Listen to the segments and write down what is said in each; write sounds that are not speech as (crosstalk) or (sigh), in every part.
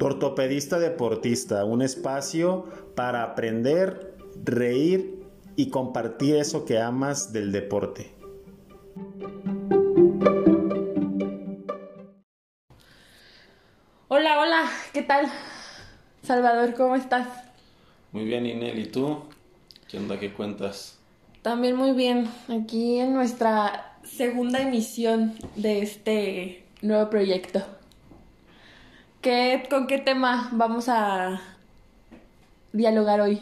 Ortopedista Deportista, un espacio para aprender, reír y compartir eso que amas del deporte. Hola, hola, ¿qué tal? Salvador, ¿cómo estás? Muy bien, Inel, ¿y tú? ¿Qué onda? ¿Qué cuentas? También muy bien, aquí en nuestra segunda emisión de este nuevo proyecto. ¿Qué, ¿Con qué tema vamos a dialogar hoy?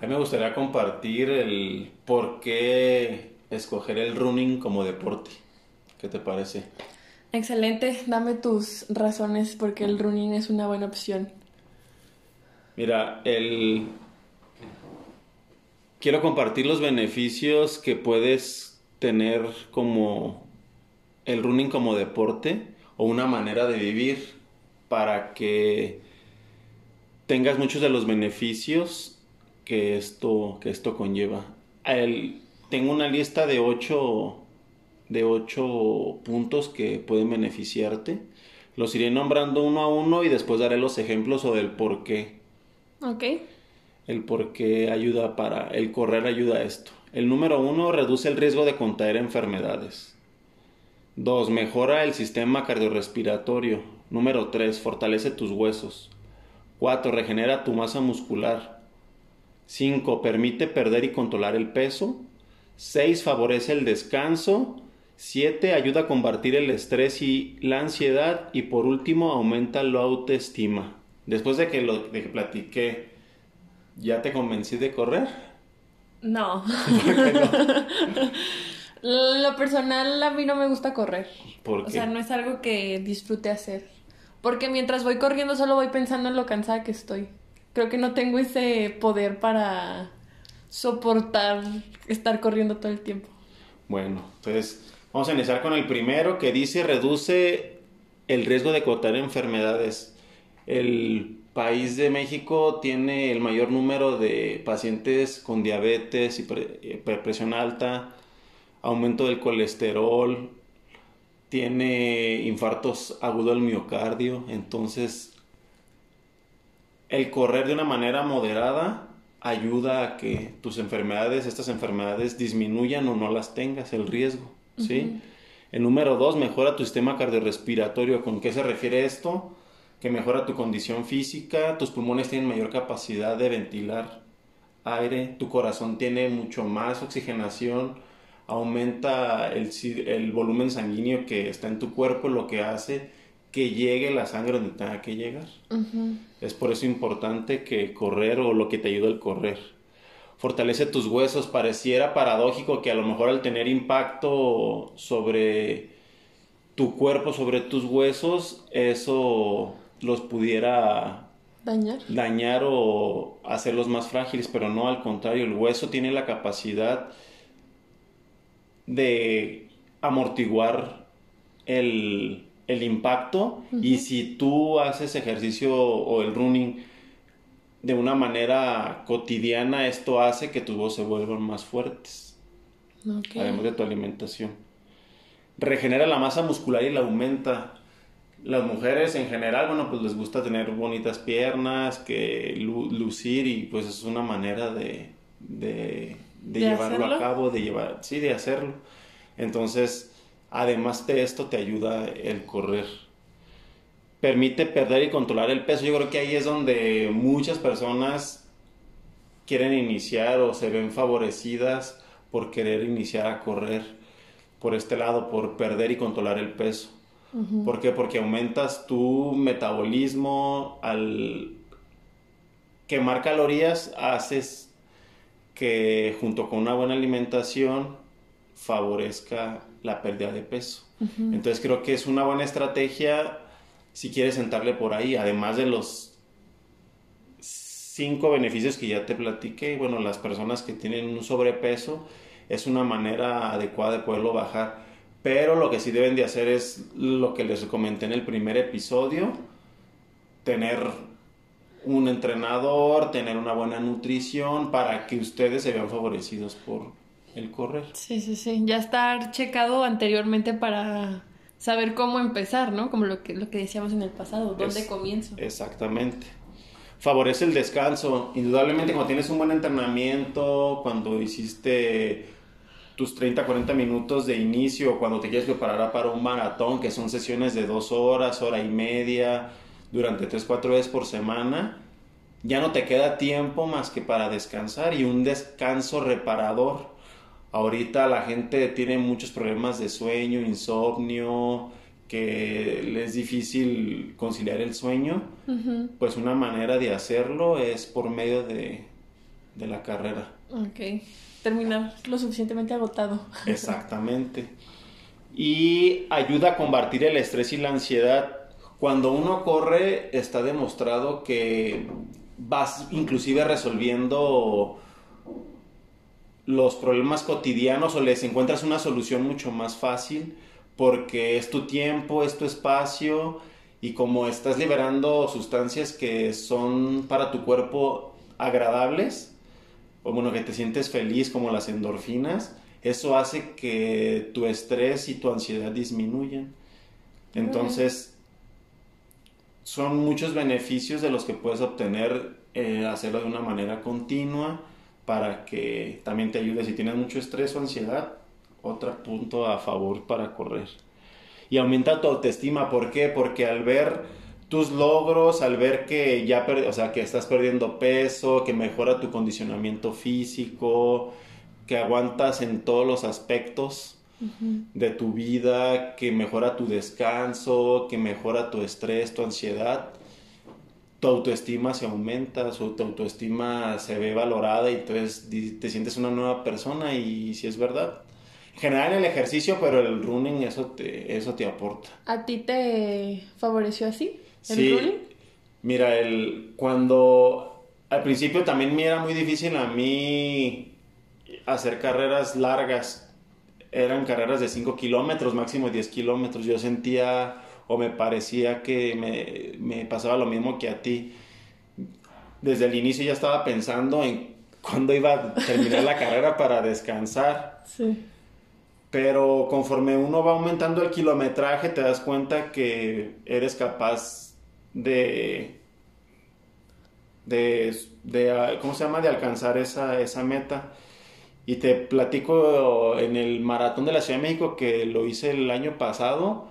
A mí me gustaría compartir el por qué escoger el running como deporte. ¿Qué te parece? Excelente, dame tus razones porque el running es una buena opción. Mira, el... Quiero compartir los beneficios que puedes tener como el running como deporte o una manera de vivir para que tengas muchos de los beneficios que esto, que esto conlleva. El, tengo una lista de ocho, de ocho puntos que pueden beneficiarte. Los iré nombrando uno a uno y después daré los ejemplos o del por qué. Ok. El por qué ayuda para, el correr ayuda a esto. El número uno reduce el riesgo de contraer enfermedades. Dos, mejora el sistema cardiorrespiratorio. Número tres, fortalece tus huesos. Cuatro, regenera tu masa muscular. Cinco, permite perder y controlar el peso. Seis, favorece el descanso. Siete, ayuda a combatir el estrés y la ansiedad. Y por último, aumenta la autoestima. Después de que lo de que platiqué, ¿ya te convencí de correr? No. (laughs) ¿Por qué no? Lo personal a mí no me gusta correr. ¿Por O sea, no es algo que disfrute hacer. Porque mientras voy corriendo solo voy pensando en lo cansada que estoy. Creo que no tengo ese poder para soportar estar corriendo todo el tiempo. Bueno, entonces vamos a iniciar con el primero que dice reduce el riesgo de contraer enfermedades. El país de México tiene el mayor número de pacientes con diabetes, hiper- hiperpresión alta, aumento del colesterol, tiene infartos agudos del miocardio, entonces el correr de una manera moderada ayuda a que tus enfermedades, estas enfermedades disminuyan o no las tengas, el riesgo, ¿sí? El número dos, mejora tu sistema cardiorrespiratorio. ¿Con qué se refiere esto? Que mejora tu condición física, tus pulmones tienen mayor capacidad de ventilar aire, tu corazón tiene mucho más oxigenación, aumenta el, el volumen sanguíneo que está en tu cuerpo, lo que hace que llegue la sangre donde tenga que llegar. Es por eso importante que correr o lo que te ayuda el correr. Fortalece tus huesos. Pareciera paradójico que a lo mejor al tener impacto sobre tu cuerpo, sobre tus huesos, eso los pudiera ¿Dañar? dañar o hacerlos más frágiles, pero no al contrario, el hueso tiene la capacidad de amortiguar el, el impacto y si tú haces ejercicio o el running de una manera cotidiana, esto hace que tus huesos se vuelvan más fuertes, Ok. además de tu alimentación. Regenera la masa muscular y la aumenta. Las mujeres en general, bueno, pues les gusta tener bonitas piernas, que lu- lucir y pues es una manera de, de, de ¿De llevarlo hacerlo? a cabo, de llevar, sí, de hacerlo. Entonces, además de esto te ayuda el correr. Permite perder y controlar el peso. Yo creo que ahí es donde muchas personas quieren iniciar o se ven favorecidas por querer iniciar a correr por este lado, por perder y controlar el peso. ¿Por qué? Porque aumentas tu metabolismo al quemar calorías, haces que junto con una buena alimentación favorezca la pérdida de peso. Entonces creo que es una buena estrategia si quieres sentarle por ahí, además de los cinco beneficios que ya te platiqué, bueno, las personas que tienen un sobrepeso es una manera adecuada de poderlo bajar. Pero lo que sí deben de hacer es lo que les comenté en el primer episodio, tener un entrenador, tener una buena nutrición para que ustedes se vean favorecidos por el correr. Sí, sí, sí. Ya estar checado anteriormente para saber cómo empezar, ¿no? Como lo que, lo que decíamos en el pasado, ¿dónde Es- comienzo? Exactamente. Favorece el descanso. Indudablemente cuando tienes un buen entrenamiento, cuando hiciste tus 30, 40 minutos de inicio, cuando te quieres preparar para un maratón, que son sesiones de dos horas, hora y media, durante 3, 4 veces por semana, ya no te queda tiempo más que para descansar y un descanso reparador. Ahorita la gente tiene muchos problemas de sueño, insomnio, que le es difícil conciliar el sueño. Pues una manera de hacerlo es por medio de, de la carrera. Ok. Terminar lo suficientemente agotado. (laughs) Exactamente. Y ayuda a combatir el estrés y la ansiedad. Cuando uno corre, está demostrado que vas inclusive resolviendo los problemas cotidianos o les encuentras una solución mucho más fácil porque es tu tiempo, es tu espacio y como estás liberando sustancias que son para tu cuerpo agradables, o bueno, que te sientes feliz como las endorfinas, eso hace que tu estrés y tu ansiedad disminuyan. Entonces, son muchos beneficios de los que puedes obtener eh, hacerlo de una manera continua para que también te ayude si tienes mucho estrés o ansiedad. Otro punto a favor para correr. Y aumenta tu autoestima. ¿Por qué? Porque al ver tus logros, al ver que ya o sea, que estás perdiendo peso, que mejora tu condicionamiento físico, que aguantas en todos los aspectos de tu vida, que mejora tu descanso, que mejora tu estrés, tu ansiedad, tu autoestima se aumenta, su, tu autoestima se ve valorada y entonces te sientes una nueva persona y si es verdad. En general el ejercicio, pero el running eso te, eso te aporta. ¿A ti te favoreció así? ¿El Sí. running? Mira, el, cuando al principio también me era muy difícil a mí hacer carreras largas. Eran carreras de 5 kilómetros, máximo 10 kilómetros. Yo sentía o me parecía que me, me pasaba lo mismo que a ti. Desde el inicio ya estaba pensando en cuándo iba a terminar la (laughs) carrera para descansar. Sí. Pero conforme uno va aumentando el kilometraje, te das cuenta que eres capaz de. de. de, ¿Cómo se llama? De alcanzar esa, esa meta. Y te platico en el maratón de la Ciudad de México que lo hice el año pasado.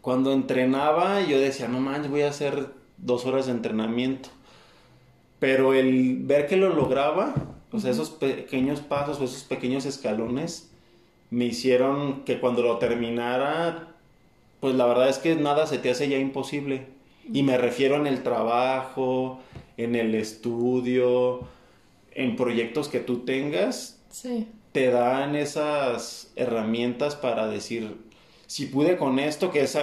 Cuando entrenaba, yo decía, no manches, voy a hacer dos horas de entrenamiento. Pero el ver que lo lograba, o sea, esos pequeños pasos o esos pequeños escalones, me hicieron que cuando lo terminara, pues la verdad es que nada se te hace ya imposible. Y me refiero en el trabajo, en el estudio, en proyectos que tú tengas, Sí. te dan esas herramientas para decir, si pude con esto, que es,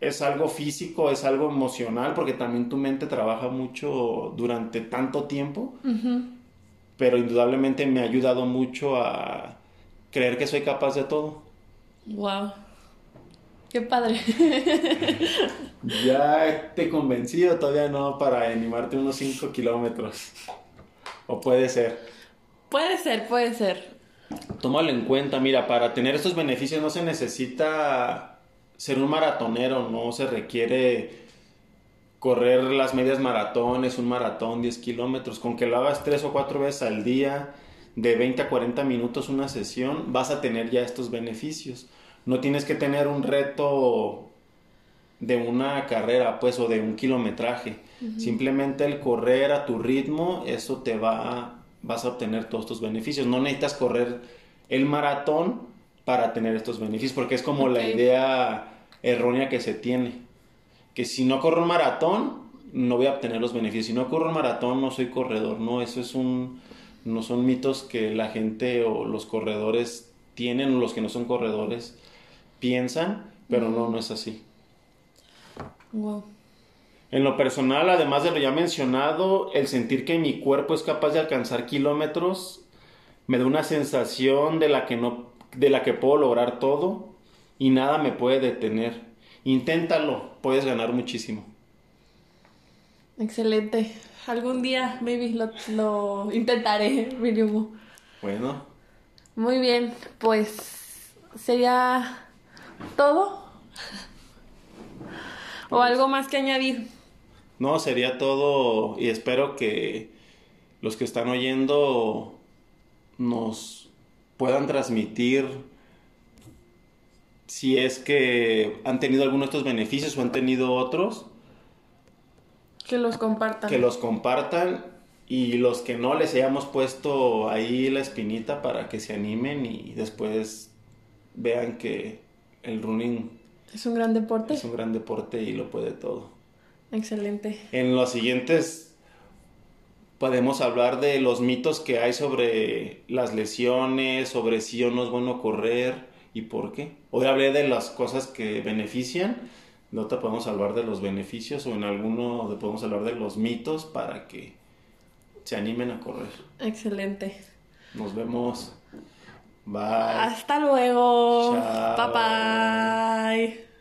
es algo físico, es algo emocional, porque también tu mente trabaja mucho durante tanto tiempo, pero indudablemente me ha ayudado mucho a creer que soy capaz de todo. Wow. Qué padre. (laughs) Ya te convencí o todavía no para animarte unos 5 kilómetros. O puede ser. puede ser, puede ser. Tómalo en cuenta, mira, para tener estos beneficios no se necesita ser un maratonero, no se requiere correr las medias maratones, un maratón, 10 kilómetros, con que lo hagas tres o cuatro veces al día, de 20 a 40 minutos una sesión, vas a tener ya estos beneficios. No tienes que tener un reto de una carrera, pues, o de un kilometraje. Simplemente el correr a tu ritmo, eso te va, vas a obtener todos estos beneficios. No necesitas correr el maratón para tener estos beneficios, porque es como la idea errónea que se tiene. Que si no corro un maratón, no voy a obtener los beneficios. Si no corro un maratón, no soy corredor. No, eso es un, no son mitos que la gente o los corredores tienen, o los que no son corredores piensan, pero no, no es así. Wow. En lo personal, además de lo ya mencionado, el sentir que mi cuerpo es capaz de alcanzar kilómetros me da una sensación de la que no de la que puedo lograr todo y nada me puede detener. Inténtalo, puedes ganar muchísimo. Excelente. Algún día, maybe, lo, lo intentaré, (laughs) mínimo. Bueno, Muy bien, pues sería ¿Todo? ¿O algo más que añadir? No, sería todo y espero que los que están oyendo nos puedan transmitir si es que han tenido alguno de estos beneficios o han tenido otros. Que los compartan. Que los compartan y los que no les hayamos puesto ahí la espinita para que se animen y después vean que el running es un gran deporte. Es un gran deporte y lo puede todo. Excelente. En los siguientes podemos hablar de los mitos que hay sobre las lesiones, sobre si o no es bueno correr y por qué. Hoy hablé de las cosas que benefician, no te podemos hablar de los beneficios o en alguno podemos hablar de los mitos para que se animen a correr. Excelente. Nos vemos. Bye. Hasta luego. Bye bye.